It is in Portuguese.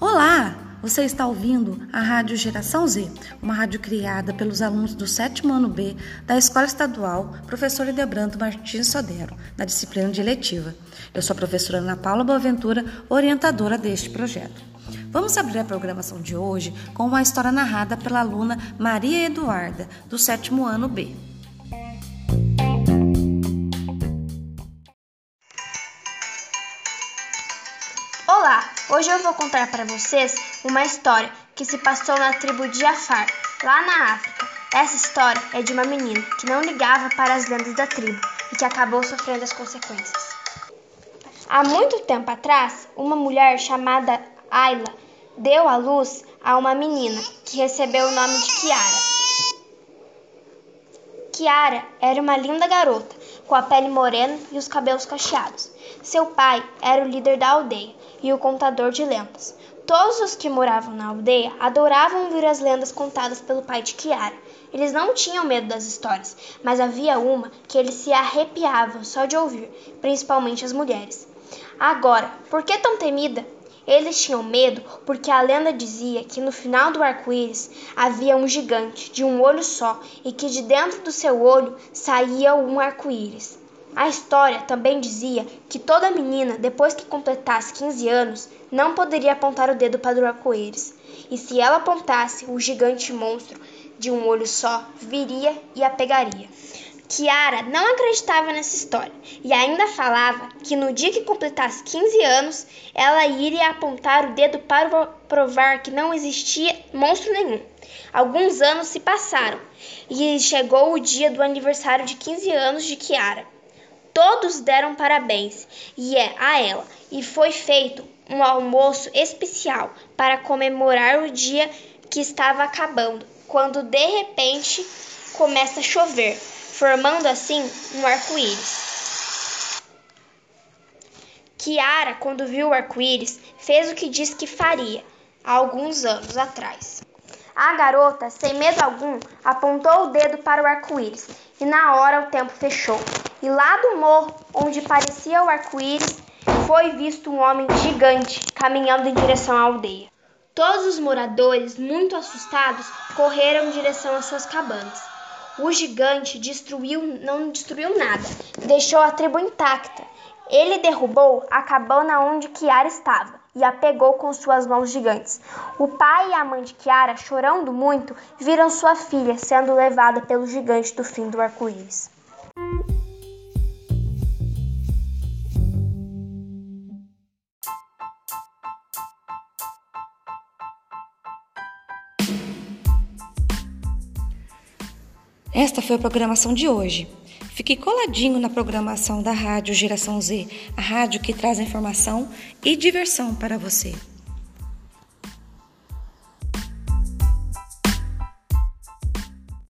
Olá! Você está ouvindo a Rádio Geração Z, uma rádio criada pelos alunos do sétimo ano B da Escola Estadual Professor Edebranto Martins Sodero, na disciplina de eletiva. Eu sou a professora Ana Paula Boaventura, orientadora deste projeto. Vamos abrir a programação de hoje com uma história narrada pela aluna Maria Eduarda, do sétimo ano B. Olá, hoje eu vou contar para vocês uma história que se passou na tribo de Afar, lá na África. Essa história é de uma menina que não ligava para as lendas da tribo e que acabou sofrendo as consequências. Há muito tempo atrás, uma mulher chamada Ayla deu à luz a uma menina que recebeu o nome de Kiara. Kiara era uma linda garota, com a pele morena e os cabelos cacheados. Seu pai era o líder da aldeia e o contador de lendas. Todos os que moravam na aldeia adoravam ouvir as lendas contadas pelo pai de Kiara. Eles não tinham medo das histórias, mas havia uma que eles se arrepiavam só de ouvir, principalmente as mulheres. Agora, por que tão temida? Eles tinham medo porque a lenda dizia que no final do arco-íris havia um gigante de um olho só e que de dentro do seu olho saía um arco-íris. A história também dizia que toda menina, depois que completasse 15 anos, não poderia apontar o dedo para o arco-íris. E se ela apontasse, o gigante monstro de um olho só viria e a pegaria. Kiara não acreditava nessa história e ainda falava que no dia que completasse 15 anos, ela iria apontar o dedo para provar que não existia monstro nenhum. Alguns anos se passaram e chegou o dia do aniversário de 15 anos de Kiara. Todos deram parabéns e é a ela e foi feito um almoço especial para comemorar o dia que estava acabando, quando de repente começa a chover formando assim um arco-íris. Kiara, quando viu o arco-íris, fez o que disse que faria há alguns anos atrás. A garota, sem medo algum, apontou o dedo para o arco-íris e na hora o tempo fechou. E lá do morro, onde parecia o arco-íris, foi visto um homem gigante caminhando em direção à aldeia. Todos os moradores, muito assustados, correram em direção às suas cabanas. O gigante destruiu, não destruiu nada, deixou a tribo intacta. Ele derrubou a cabana onde Kiara estava e a pegou com suas mãos gigantes. O pai e a mãe de Kiara, chorando muito, viram sua filha sendo levada pelo gigante do fim do arco-íris. Esta foi a programação de hoje. Fique coladinho na programação da Rádio Geração Z, a rádio que traz informação e diversão para você.